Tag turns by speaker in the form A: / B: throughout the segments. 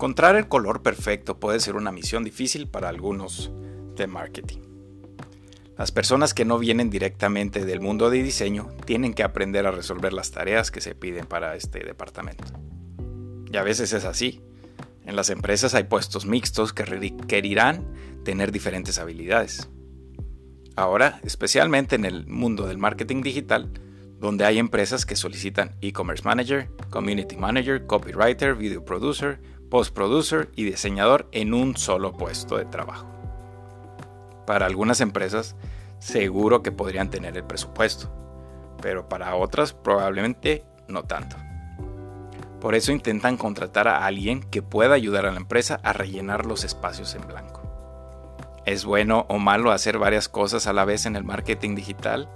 A: Encontrar el color perfecto puede ser una misión difícil para algunos de marketing. Las personas que no vienen directamente del mundo de diseño tienen que aprender a resolver las tareas que se piden para este departamento. Y a veces es así. En las empresas hay puestos mixtos que requerirán tener diferentes habilidades. Ahora, especialmente en el mundo del marketing digital, donde hay empresas que solicitan e-commerce manager, community manager, copywriter, video producer, post producer y diseñador en un solo puesto de trabajo. Para algunas empresas, seguro que podrían tener el presupuesto, pero para otras probablemente no tanto. Por eso intentan contratar a alguien que pueda ayudar a la empresa a rellenar los espacios en blanco. ¿Es bueno o malo hacer varias cosas a la vez en el marketing digital?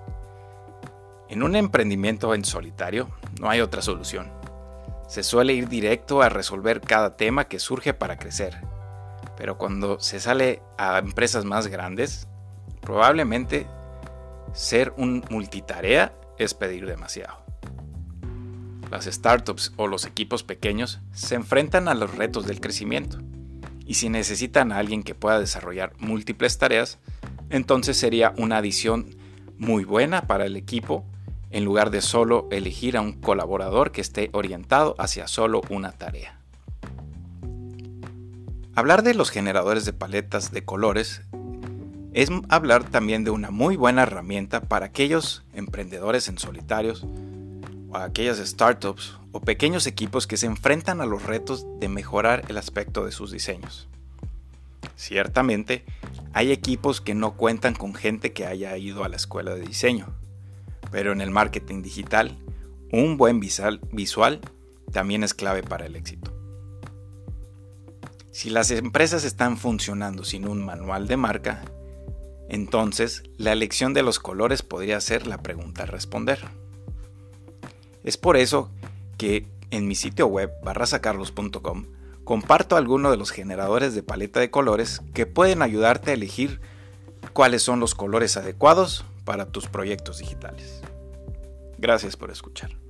A: En un emprendimiento en solitario no hay otra solución. Se suele ir directo a resolver cada tema que surge para crecer, pero cuando se sale a empresas más grandes, probablemente ser un multitarea es pedir demasiado. Las startups o los equipos pequeños se enfrentan a los retos del crecimiento y si necesitan a alguien que pueda desarrollar múltiples tareas, entonces sería una adición muy buena para el equipo en lugar de solo elegir a un colaborador que esté orientado hacia solo una tarea. Hablar de los generadores de paletas de colores es hablar también de una muy buena herramienta para aquellos emprendedores en solitarios o aquellas startups o pequeños equipos que se enfrentan a los retos de mejorar el aspecto de sus diseños. Ciertamente, hay equipos que no cuentan con gente que haya ido a la escuela de diseño, pero en el marketing digital, un buen visual, también es clave para el éxito. Si las empresas están funcionando sin un manual de marca, entonces la elección de los colores podría ser la pregunta a responder. Es por eso que en mi sitio web barrasacarlos.com comparto algunos de los generadores de paleta de colores que pueden ayudarte a elegir cuáles son los colores adecuados para tus proyectos digitales. Gracias por escuchar.